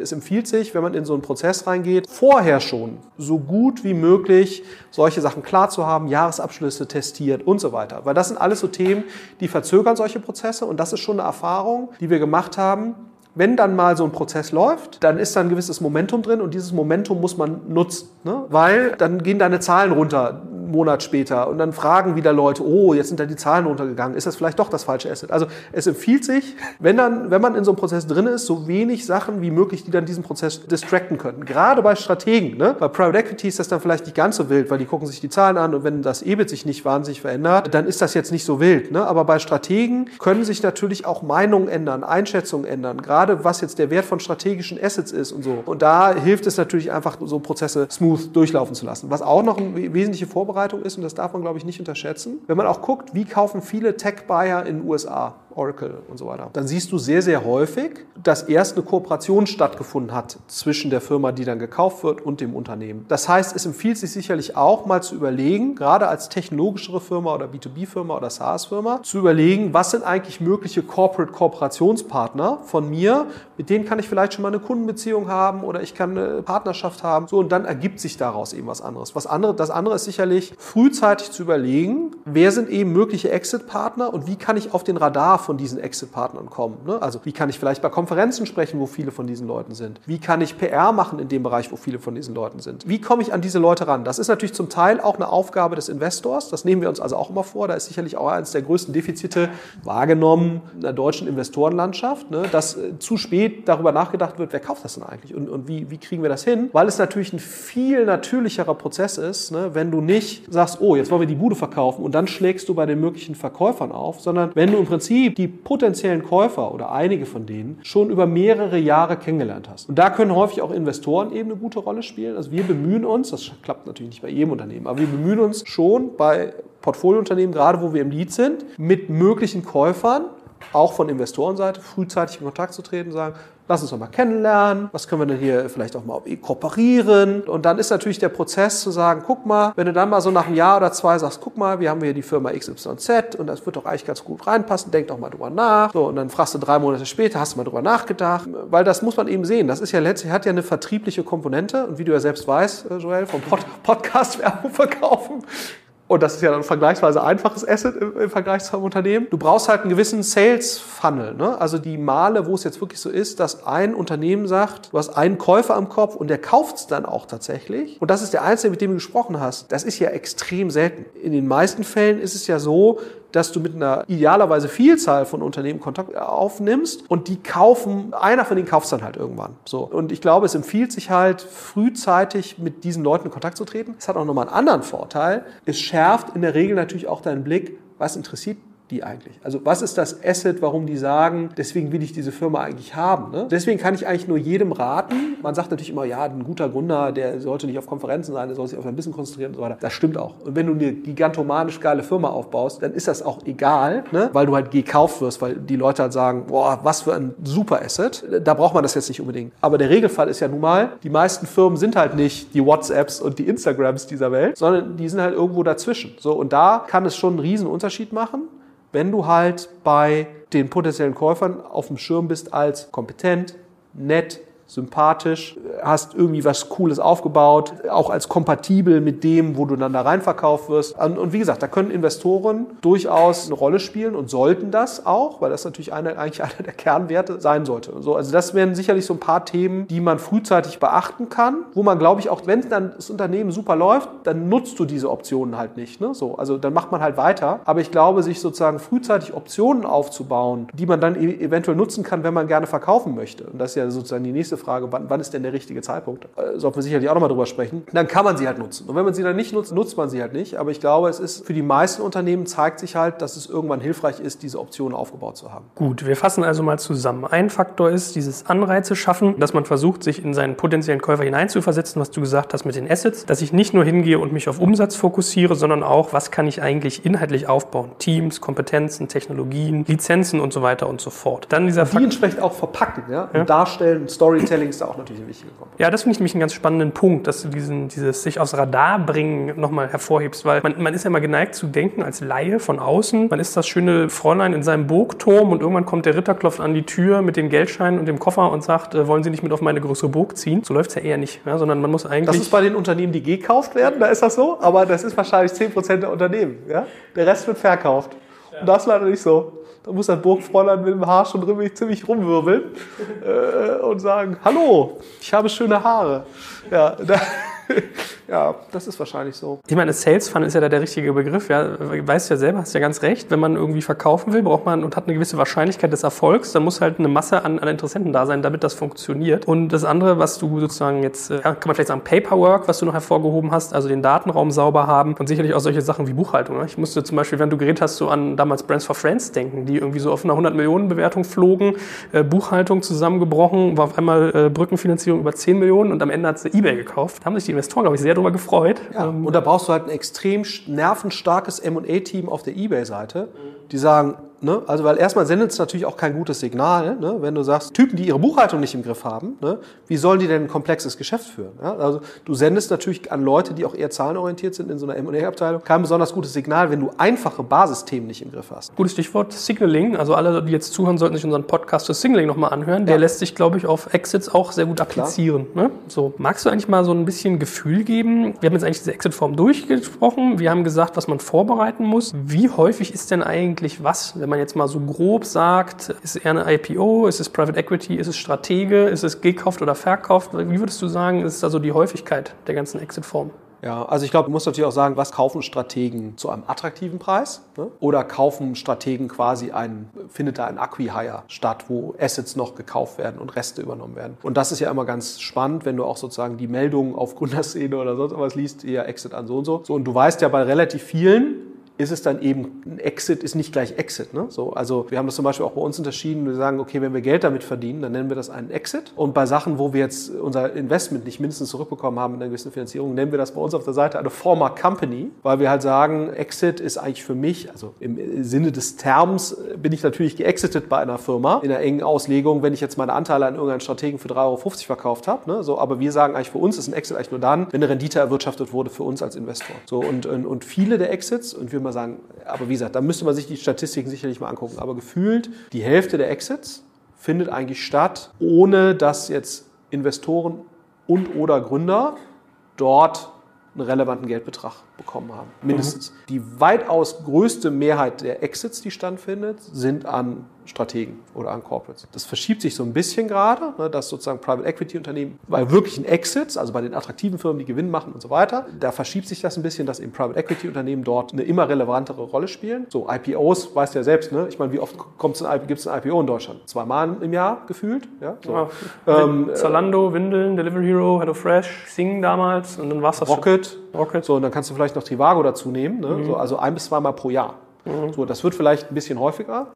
es empfiehlt sich, wenn man in so einen Prozess reingeht, vorher schon so gut wie möglich solche Sachen klar zu haben, Jahresabschlüsse testiert und so weiter. Weil das sind alles so Themen, die verzögern solche Prozesse. Und das ist schon eine Erfahrung, die wir gemacht haben, wenn dann mal so ein Prozess läuft, dann ist da ein gewisses Momentum drin und dieses Momentum muss man nutzen, ne? weil dann gehen deine Zahlen runter einen Monat später und dann fragen wieder Leute, oh, jetzt sind da die Zahlen runtergegangen, ist das vielleicht doch das falsche Asset? Also es empfiehlt sich, wenn, dann, wenn man in so einem Prozess drin ist, so wenig Sachen wie möglich, die dann diesen Prozess distracten könnten. Gerade bei Strategen, ne? bei Private Equity ist das dann vielleicht nicht ganz so wild, weil die gucken sich die Zahlen an und wenn das EBIT sich nicht wahnsinnig verändert, dann ist das jetzt nicht so wild. Ne? Aber bei Strategen können sich natürlich auch Meinungen ändern, Einschätzungen ändern, gerade was jetzt der Wert von strategischen Assets ist und so. Und da hilft es natürlich einfach, so Prozesse smooth durchlaufen zu lassen. Was auch noch eine wesentliche Vorbereitung ist, und das darf man, glaube ich, nicht unterschätzen, wenn man auch guckt, wie kaufen viele Tech-Buyer in den USA. Oracle und so weiter. Dann siehst du sehr, sehr häufig, dass erst eine Kooperation stattgefunden hat zwischen der Firma, die dann gekauft wird, und dem Unternehmen. Das heißt, es empfiehlt sich sicherlich auch mal zu überlegen, gerade als technologischere Firma oder B2B-Firma oder SaaS-Firma, zu überlegen, was sind eigentlich mögliche Corporate-Kooperationspartner von mir, mit denen kann ich vielleicht schon mal eine Kundenbeziehung haben oder ich kann eine Partnerschaft haben. So, und dann ergibt sich daraus eben was anderes. Was andere, das andere ist sicherlich frühzeitig zu überlegen, wer sind eben mögliche Exit-Partner und wie kann ich auf den Radar von diesen Exit-Partnern kommen. Ne? Also wie kann ich vielleicht bei Konferenzen sprechen, wo viele von diesen Leuten sind? Wie kann ich PR machen in dem Bereich, wo viele von diesen Leuten sind? Wie komme ich an diese Leute ran? Das ist natürlich zum Teil auch eine Aufgabe des Investors. Das nehmen wir uns also auch immer vor. Da ist sicherlich auch eines der größten Defizite wahrgenommen in der deutschen Investorenlandschaft, ne? dass äh, zu spät darüber nachgedacht wird, wer kauft das denn eigentlich und, und wie, wie kriegen wir das hin? Weil es natürlich ein viel natürlicherer Prozess ist, ne? wenn du nicht sagst, oh, jetzt wollen wir die Bude verkaufen und dann schlägst du bei den möglichen Verkäufern auf, sondern wenn du im Prinzip die potenziellen Käufer oder einige von denen schon über mehrere Jahre kennengelernt hast. Und da können häufig auch Investoren eben eine gute Rolle spielen. Also wir bemühen uns, das klappt natürlich nicht bei jedem Unternehmen, aber wir bemühen uns schon bei Portfoliounternehmen, gerade wo wir im Lead sind, mit möglichen Käufern auch von Investorenseite frühzeitig in Kontakt zu treten sagen, lass uns doch mal kennenlernen, was können wir denn hier vielleicht auch mal kooperieren. Und dann ist natürlich der Prozess zu sagen, guck mal, wenn du dann mal so nach einem Jahr oder zwei sagst, guck mal, wir haben hier die Firma XYZ und das wird doch eigentlich ganz gut reinpassen, denk doch mal drüber nach. So, und dann fragst du drei Monate später, hast du mal drüber nachgedacht, weil das muss man eben sehen. Das ist ja letztlich, hat ja eine vertriebliche Komponente und wie du ja selbst weißt, äh, Joel, vom Pod Podcast-Werbung verkaufen, und das ist ja ein vergleichsweise einfaches Asset im, im Vergleich zum Unternehmen. Du brauchst halt einen gewissen Sales-Funnel. Ne? Also die Male, wo es jetzt wirklich so ist, dass ein Unternehmen sagt, du hast einen Käufer am Kopf und der kauft es dann auch tatsächlich. Und das ist der Einzige, mit dem du gesprochen hast. Das ist ja extrem selten. In den meisten Fällen ist es ja so, dass du mit einer idealerweise Vielzahl von Unternehmen Kontakt aufnimmst und die kaufen, einer von denen kauft dann halt irgendwann. So. Und ich glaube, es empfiehlt sich halt frühzeitig mit diesen Leuten in Kontakt zu treten. Es hat auch nochmal einen anderen Vorteil. Es schärft in der Regel natürlich auch deinen Blick, was interessiert die eigentlich? Also was ist das Asset, warum die sagen, deswegen will ich diese Firma eigentlich haben? Ne? Deswegen kann ich eigentlich nur jedem raten. Man sagt natürlich immer, ja, ein guter Gründer, der sollte nicht auf Konferenzen sein, der soll sich auf ein bisschen konzentrieren und so weiter. Das stimmt auch. Und wenn du eine gigantomanisch geile Firma aufbaust, dann ist das auch egal, ne? weil du halt gekauft wirst, weil die Leute halt sagen, boah, was für ein super Asset. Da braucht man das jetzt nicht unbedingt. Aber der Regelfall ist ja nun mal, die meisten Firmen sind halt nicht die WhatsApps und die Instagrams dieser Welt, sondern die sind halt irgendwo dazwischen. So, und da kann es schon einen riesen Unterschied machen wenn du halt bei den potenziellen Käufern auf dem Schirm bist als kompetent, nett, sympathisch, hast irgendwie was Cooles aufgebaut, auch als kompatibel mit dem, wo du dann da rein verkauft wirst. Und wie gesagt, da können Investoren durchaus eine Rolle spielen und sollten das auch, weil das natürlich eine, eigentlich einer der Kernwerte sein sollte. So, also das wären sicherlich so ein paar Themen, die man frühzeitig beachten kann, wo man, glaube ich, auch wenn dann das Unternehmen super läuft, dann nutzt du diese Optionen halt nicht. Ne? So, also dann macht man halt weiter. Aber ich glaube, sich sozusagen frühzeitig Optionen aufzubauen, die man dann e eventuell nutzen kann, wenn man gerne verkaufen möchte. Und das ist ja sozusagen die nächste Frage, wann, wann ist denn der richtige Zeitpunkt? Äh, sollten wir sicherlich auch nochmal drüber sprechen. Dann kann man sie halt nutzen. Und wenn man sie dann nicht nutzt, nutzt man sie halt nicht. Aber ich glaube, es ist für die meisten Unternehmen zeigt sich halt, dass es irgendwann hilfreich ist, diese Optionen aufgebaut zu haben. Gut, wir fassen also mal zusammen. Ein Faktor ist dieses Anreize schaffen, dass man versucht, sich in seinen potenziellen Käufer hineinzuversetzen, was du gesagt hast mit den Assets, dass ich nicht nur hingehe und mich auf Umsatz fokussiere, sondern auch, was kann ich eigentlich inhaltlich aufbauen? Teams, Kompetenzen, Technologien, Lizenzen und so weiter und so fort. Dann dieser die entsprechend auch verpacken, ja? ja? darstellen, Storytelling Storytelling ist da auch natürlich eine wichtige Komponente. Ja, das finde ich nämlich einen ganz spannenden Punkt, dass du diesen, dieses sich aufs Radar bringen nochmal hervorhebst, weil man, man ist ja mal geneigt zu denken als Laie von außen, man ist das schöne Fräulein in seinem Burgturm und irgendwann kommt der Ritter, klopft an die Tür mit den Geldscheinen und dem Koffer und sagt, äh, wollen Sie nicht mit auf meine größere Burg ziehen? So läuft es ja eher nicht, ja, sondern man muss eigentlich... Das ist bei den Unternehmen, die gekauft werden, da ist das so, aber das ist wahrscheinlich 10% der Unternehmen. Ja? Der Rest wird verkauft. Ja. Und das ist leider nicht so. Da muss ein Burgfräulein mit dem Haar schon ziemlich, rumwirbeln äh, und sagen, hallo, ich habe schöne Haare. Ja, da, Ja, das ist wahrscheinlich so. Ich meine, Sales Funnel ist ja da der richtige Begriff. Ja, weißt ja selber, hast ja ganz recht. Wenn man irgendwie verkaufen will, braucht man und hat eine gewisse Wahrscheinlichkeit des Erfolgs, dann muss halt eine Masse an, an Interessenten da sein, damit das funktioniert. Und das andere, was du sozusagen jetzt, ja, kann man vielleicht sagen, Paperwork, was du noch hervorgehoben hast, also den Datenraum sauber haben und sicherlich auch solche Sachen wie Buchhaltung. Ne? Ich musste zum Beispiel, wenn du geredet hast, so an damals Brands for Friends denken, die irgendwie so auf einer 100 Millionen Bewertung flogen, äh, Buchhaltung zusammengebrochen, war auf einmal äh, Brückenfinanzierung über 10 Millionen und am Ende hat sie eBay gekauft. Da haben sich die Investoren, glaube ich, sehr darüber gefreut. Ja, ähm, und da brauchst du halt ein extrem nervenstarkes M&A-Team auf der eBay-Seite, die sagen, Ne? Also, weil erstmal sendet es natürlich auch kein gutes Signal, ne? wenn du sagst, Typen, die ihre Buchhaltung nicht im Griff haben, ne? wie sollen die denn ein komplexes Geschäft führen? Ja? Also, du sendest natürlich an Leute, die auch eher zahlenorientiert sind in so einer M&A-Abteilung, kein besonders gutes Signal, wenn du einfache Basisthemen nicht im Griff hast. Gutes Stichwort Signaling. Also, alle, die jetzt zuhören, sollten sich unseren Podcast für Signaling nochmal anhören. Der ja. lässt sich, glaube ich, auf Exits auch sehr gut applizieren. Ne? So, magst du eigentlich mal so ein bisschen Gefühl geben? Wir haben jetzt eigentlich diese Exit-Form durchgesprochen. Wir haben gesagt, was man vorbereiten muss. Wie häufig ist denn eigentlich was, wenn man jetzt mal so grob sagt, ist es eher eine IPO, ist es Private Equity, ist es Stratege, ist es gekauft oder verkauft? Wie würdest du sagen, ist also die Häufigkeit der ganzen Exit-Formen? Ja, also ich glaube, du musst natürlich auch sagen, was kaufen Strategen zu einem attraktiven Preis? Ne? Oder kaufen Strategen quasi ein, findet da ein Acquihire statt, wo Assets noch gekauft werden und Reste übernommen werden? Und das ist ja immer ganz spannend, wenn du auch sozusagen die Meldungen auf Gründerszene oder sonst was liest, eher Exit an so und so. So, und du weißt ja bei relativ vielen, ist es dann eben ein Exit, ist nicht gleich Exit. Ne? So, also wir haben das zum Beispiel auch bei uns unterschieden. Wir sagen, okay, wenn wir Geld damit verdienen, dann nennen wir das einen Exit. Und bei Sachen, wo wir jetzt unser Investment nicht mindestens zurückbekommen haben in einer gewissen Finanzierung, nennen wir das bei uns auf der Seite eine Former Company, weil wir halt sagen, Exit ist eigentlich für mich, also im Sinne des Terms bin ich natürlich geexitet bei einer Firma in einer engen Auslegung, wenn ich jetzt meine Anteile an irgendeinen Strategen für 3,50 Euro verkauft habe. Ne? So, aber wir sagen eigentlich, für uns ist ein Exit eigentlich nur dann, wenn eine Rendite erwirtschaftet wurde für uns als Investor. So, und, und viele der Exits, und wir mal sagen, aber wie gesagt, da müsste man sich die Statistiken sicherlich mal angucken. Aber gefühlt, die Hälfte der Exits findet eigentlich statt, ohne dass jetzt Investoren und oder Gründer dort einen relevanten Geldbetrag bekommen haben. Mindestens. Mhm. Die weitaus größte Mehrheit der Exits, die stattfindet, sind an Strategen oder an Corporates. Das verschiebt sich so ein bisschen gerade, ne, dass sozusagen Private Equity Unternehmen bei wirklichen Exits, also bei den attraktiven Firmen, die Gewinn machen und so weiter, da verschiebt sich das ein bisschen, dass eben Private Equity Unternehmen dort eine immer relevantere Rolle spielen. So IPOs, weißt du ja selbst, ne? Ich meine, wie oft gibt es ein IPO in Deutschland? Zweimal im Jahr gefühlt, ja? So. ja ähm, Zalando, Windeln, Delivery Hero, Hello Fresh, Sing damals und dann war es das Rocket, Rocket. So, und dann kannst du vielleicht noch Trivago dazu nehmen, ne? Mhm. So, also ein bis zweimal pro Jahr. Mhm. So, das wird vielleicht ein bisschen häufiger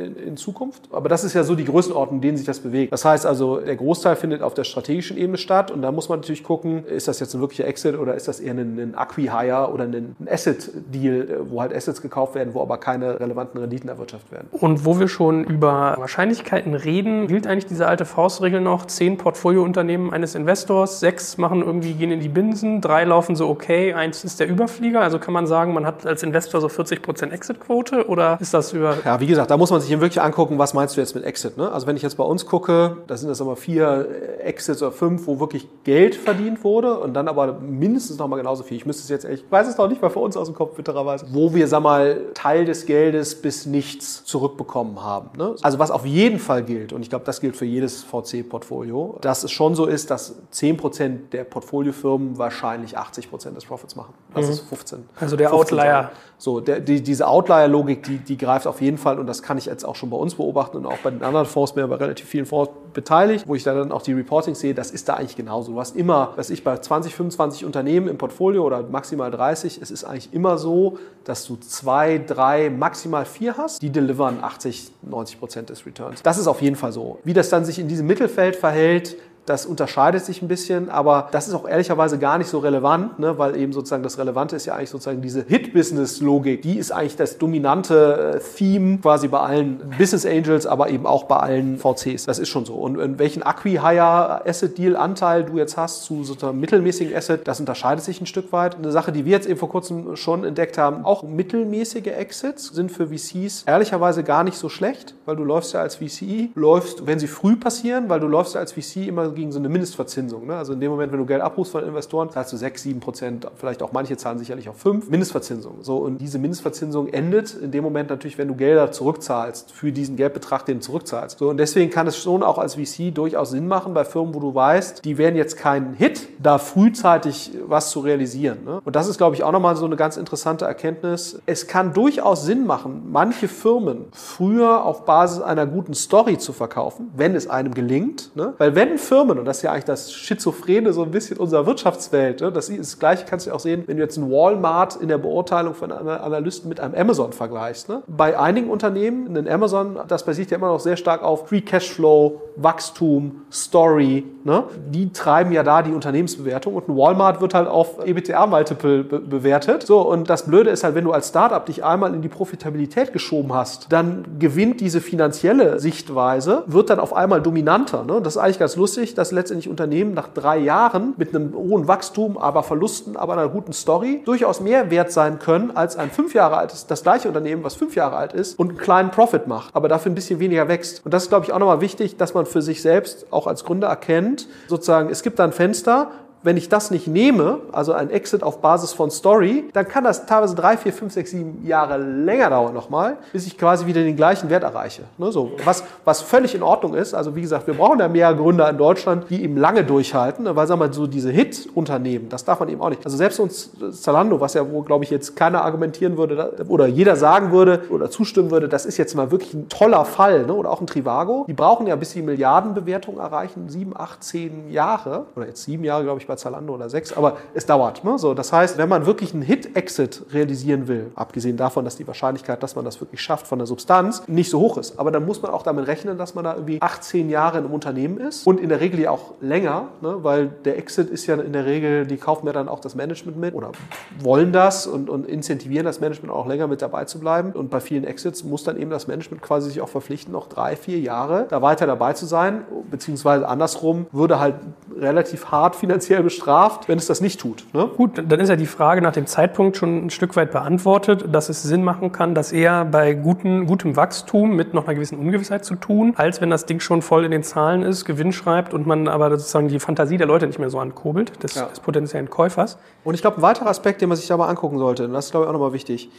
in, Zukunft. Aber das ist ja so die Größenordnung, in denen sich das bewegt. Das heißt also, der Großteil findet auf der strategischen Ebene statt und da muss man natürlich gucken, ist das jetzt ein wirklicher Exit oder ist das eher ein, ein Acquihire oder ein, ein Asset-Deal, wo halt Assets gekauft werden, wo aber keine relevanten Renditen erwirtschaftet werden. Und wo wir schon über Wahrscheinlichkeiten reden, gilt eigentlich diese alte Faustregel noch, zehn Portfoliounternehmen eines Investors, sechs machen irgendwie, gehen in die Binsen, drei laufen so okay, eins ist der Überflieger. Also kann man sagen, man hat als Investor so 40% Exit-Quote oder ist das über... Ja, wie gesagt, da muss man sich hier wirklich angucken, was meinst du jetzt mit Exit. Ne? Also wenn ich jetzt bei uns gucke, da sind das immer vier Exits oder fünf, wo wirklich Geld verdient wurde und dann aber mindestens noch mal genauso viel. Ich müsste es jetzt echt, ich weiß es noch nicht mal für uns aus dem Kopf, bittererweise, wo wir, sag mal, Teil des Geldes bis nichts zurückbekommen haben. Ne? Also was auf jeden Fall gilt, und ich glaube, das gilt für jedes VC-Portfolio, dass es schon so ist, dass 10% der Portfoliofirmen wahrscheinlich 80% des Profits machen. Das mhm. ist 15. Also der Outlier. So, der, die, diese Outlier-Logik, die, die greift auf jeden Fall und das kann ich jetzt auch schon bei uns beobachten und auch bei den anderen Fonds, ja bei relativ vielen Fonds beteiligt, wo ich dann auch die Reporting sehe, das ist da eigentlich genauso. Du hast immer, dass ich bei 20, 25 Unternehmen im Portfolio oder maximal 30, es ist eigentlich immer so, dass du zwei, drei, maximal vier hast, die delivern 80, 90 Prozent des Returns. Das ist auf jeden Fall so. Wie das dann sich in diesem Mittelfeld verhält, das unterscheidet sich ein bisschen, aber das ist auch ehrlicherweise gar nicht so relevant, ne, weil eben sozusagen das Relevante ist ja eigentlich sozusagen diese Hit-Business-Logik. Die ist eigentlich das dominante äh, Theme quasi bei allen Business Angels, aber eben auch bei allen VCs. Das ist schon so. Und in welchen Acqui-Hire-Asset-Deal-Anteil du jetzt hast zu sozusagen mittelmäßigen Asset, das unterscheidet sich ein Stück weit. Eine Sache, die wir jetzt eben vor kurzem schon entdeckt haben, auch mittelmäßige Exits sind für VCs ehrlicherweise gar nicht so schlecht, weil du läufst ja als VC, läufst, wenn sie früh passieren, weil du läufst ja als VC immer gegen so eine Mindestverzinsung. Ne? Also in dem Moment, wenn du Geld abrufst von Investoren, zahlst du 6, 7 Prozent, vielleicht auch manche zahlen sicherlich auch 5, Mindestverzinsung. So, und diese Mindestverzinsung endet in dem Moment natürlich, wenn du Gelder zurückzahlst, für diesen Geldbetrag, den du zurückzahlst. So, und deswegen kann es schon auch als VC durchaus Sinn machen bei Firmen, wo du weißt, die werden jetzt keinen Hit, da frühzeitig was zu realisieren. Ne? Und das ist, glaube ich, auch nochmal so eine ganz interessante Erkenntnis. Es kann durchaus Sinn machen, manche Firmen früher auf Basis einer guten Story zu verkaufen, wenn es einem gelingt. Ne? Weil wenn Firmen, und das ist ja eigentlich das Schizophrene so ein bisschen unserer Wirtschaftswelt, ne? das, das Gleiche kannst du auch sehen, wenn du jetzt ein Walmart in der Beurteilung von Analysten mit einem Amazon vergleichst. Ne? Bei einigen Unternehmen, ein Amazon, das basiert ja immer noch sehr stark auf Free Cashflow, Wachstum, Story. Ne? Die treiben ja da die Unternehmensbewertung und ein Walmart wird halt auf EBTA-Multiple be bewertet. So, und das Blöde ist halt, wenn du als Startup dich einmal in die Profitabilität geschoben hast, dann gewinnt diese finanzielle Sichtweise, wird dann auf einmal dominanter. Ne? Das ist eigentlich ganz lustig, dass letztendlich Unternehmen nach drei Jahren mit einem hohen Wachstum, aber Verlusten, aber einer guten Story durchaus mehr wert sein können als ein fünf Jahre altes, das gleiche Unternehmen, was fünf Jahre alt ist und einen kleinen Profit macht, aber dafür ein bisschen weniger wächst. Und das ist, glaube ich, auch nochmal wichtig, dass man für sich selbst auch als Gründer erkennt, sozusagen, es gibt da ein Fenster, wenn ich das nicht nehme, also ein Exit auf Basis von Story, dann kann das teilweise drei, vier, fünf, sechs, sieben Jahre länger dauern nochmal, bis ich quasi wieder den gleichen Wert erreiche. Ne, so, was, was völlig in Ordnung ist. Also wie gesagt, wir brauchen ja mehr Gründer in Deutschland, die eben lange durchhalten, weil sagen wir mal so diese Hit-Unternehmen, das darf man eben auch nicht. Also selbst uns Zalando, was ja, wo glaube ich jetzt keiner argumentieren würde oder jeder sagen würde oder zustimmen würde, das ist jetzt mal wirklich ein toller Fall, ne? oder auch ein Trivago, die brauchen ja, bis sie Milliardenbewertung erreichen, sieben, acht, zehn Jahre oder jetzt sieben Jahre, glaube ich, bei Zalando oder sechs, aber es dauert. Ne? So, das heißt, wenn man wirklich einen Hit-Exit realisieren will, abgesehen davon, dass die Wahrscheinlichkeit, dass man das wirklich schafft von der Substanz, nicht so hoch ist, aber dann muss man auch damit rechnen, dass man da irgendwie 18 Jahre einem Unternehmen ist und in der Regel ja auch länger, ne? weil der Exit ist ja in der Regel, die kaufen ja dann auch das Management mit oder wollen das und, und incentivieren das Management auch länger mit dabei zu bleiben. Und bei vielen Exits muss dann eben das Management quasi sich auch verpflichten, noch drei, vier Jahre da weiter dabei zu sein, beziehungsweise andersrum würde halt relativ hart finanziell bestraft, wenn es das nicht tut. Ne? Gut, dann ist ja die Frage nach dem Zeitpunkt schon ein Stück weit beantwortet, dass es Sinn machen kann, das eher bei guten, gutem Wachstum mit noch einer gewissen Ungewissheit zu tun, als wenn das Ding schon voll in den Zahlen ist, Gewinn schreibt und man aber sozusagen die Fantasie der Leute nicht mehr so ankurbelt, des, ja. des potenziellen Käufers. Und ich glaube, ein weiterer Aspekt, den man sich da mal angucken sollte, und das ist glaube ich auch nochmal wichtig,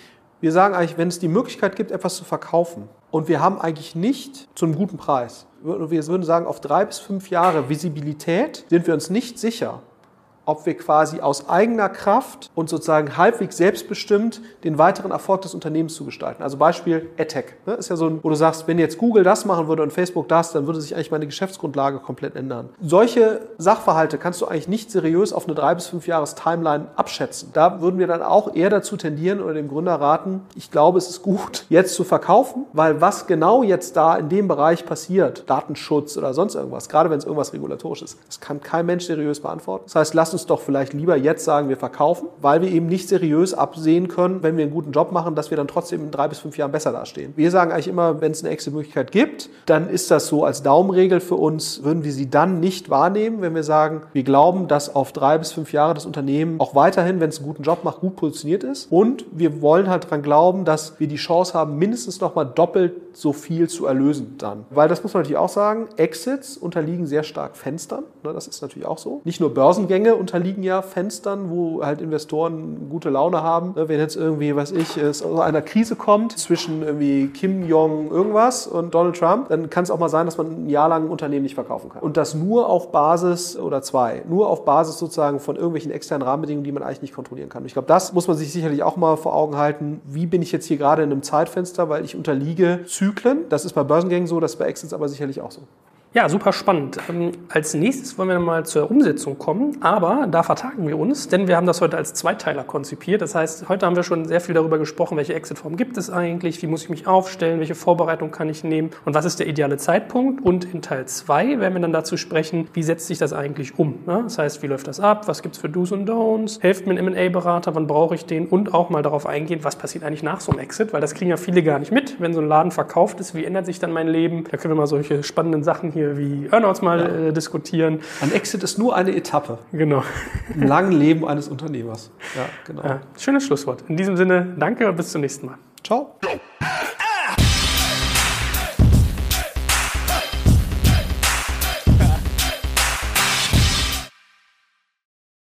wir sagen eigentlich, wenn es die Möglichkeit gibt, etwas zu verkaufen und wir haben eigentlich nicht zu einem guten Preis, wir würden sagen, auf drei bis fünf Jahre Visibilität sind wir uns nicht sicher, ob wir quasi aus eigener Kraft und sozusagen halbwegs selbstbestimmt den weiteren Erfolg des Unternehmens zu gestalten. Also Beispiel AdTech. Ne? Ist ja so, ein, wo du sagst, wenn jetzt Google das machen würde und Facebook das, dann würde sich eigentlich meine Geschäftsgrundlage komplett ändern. Solche Sachverhalte kannst du eigentlich nicht seriös auf eine drei bis fünf Jahres Timeline abschätzen. Da würden wir dann auch eher dazu tendieren oder dem Gründer raten, ich glaube, es ist gut, jetzt zu verkaufen, weil was genau jetzt da in dem Bereich passiert, Datenschutz oder sonst irgendwas, gerade wenn es irgendwas regulatorisch ist, das kann kein Mensch seriös beantworten. Das heißt, lass uns doch vielleicht lieber jetzt sagen, wir verkaufen, weil wir eben nicht seriös absehen können, wenn wir einen guten Job machen, dass wir dann trotzdem in drei bis fünf Jahren besser dastehen. Wir sagen eigentlich immer, wenn es eine Exit-Möglichkeit gibt, dann ist das so als Daumenregel für uns, würden wir sie dann nicht wahrnehmen, wenn wir sagen, wir glauben, dass auf drei bis fünf Jahre das Unternehmen auch weiterhin, wenn es einen guten Job macht, gut positioniert ist. Und wir wollen halt daran glauben, dass wir die Chance haben, mindestens nochmal doppelt so viel zu erlösen dann. Weil das muss man natürlich auch sagen, Exits unterliegen sehr stark Fenstern. Ne, das ist natürlich auch so. Nicht nur Börsengänge unterliegen ja Fenstern, wo halt Investoren gute Laune haben. Ne, wenn jetzt irgendwie, was ich, es aus einer Krise kommt zwischen irgendwie Kim Jong irgendwas und Donald Trump, dann kann es auch mal sein, dass man ein Jahr lang ein Unternehmen nicht verkaufen kann. Und das nur auf Basis oder zwei, nur auf Basis sozusagen von irgendwelchen externen Rahmenbedingungen, die man eigentlich nicht kontrollieren kann. ich glaube, das muss man sich sicherlich auch mal vor Augen halten. Wie bin ich jetzt hier gerade in einem Zeitfenster, weil ich unterliege Zyklen. Das ist bei Börsengängen so, das ist bei Exits aber sicherlich auch so. Ja, super spannend. Ähm, als nächstes wollen wir mal zur Umsetzung kommen, aber da vertagen wir uns, denn wir haben das heute als Zweiteiler konzipiert. Das heißt, heute haben wir schon sehr viel darüber gesprochen, welche Exitform gibt es eigentlich, wie muss ich mich aufstellen, welche Vorbereitung kann ich nehmen und was ist der ideale Zeitpunkt. Und in Teil 2 werden wir dann dazu sprechen, wie setzt sich das eigentlich um. Das heißt, wie läuft das ab, was gibt es für Do's und Don'ts, hilft mir ein M&A-Berater, wann brauche ich den und auch mal darauf eingehen, was passiert eigentlich nach so einem Exit, weil das kriegen ja viele gar nicht mit, wenn so ein Laden verkauft ist, wie ändert sich dann mein Leben. Da können wir mal solche spannenden Sachen hier hier wie Earnouts mal ja. äh, diskutieren. Ein Exit ist nur eine Etappe. Genau. Im langen Leben eines Unternehmers. Ja, genau. Ja, schönes Schlusswort. In diesem Sinne, danke und bis zum nächsten Mal. Ciao.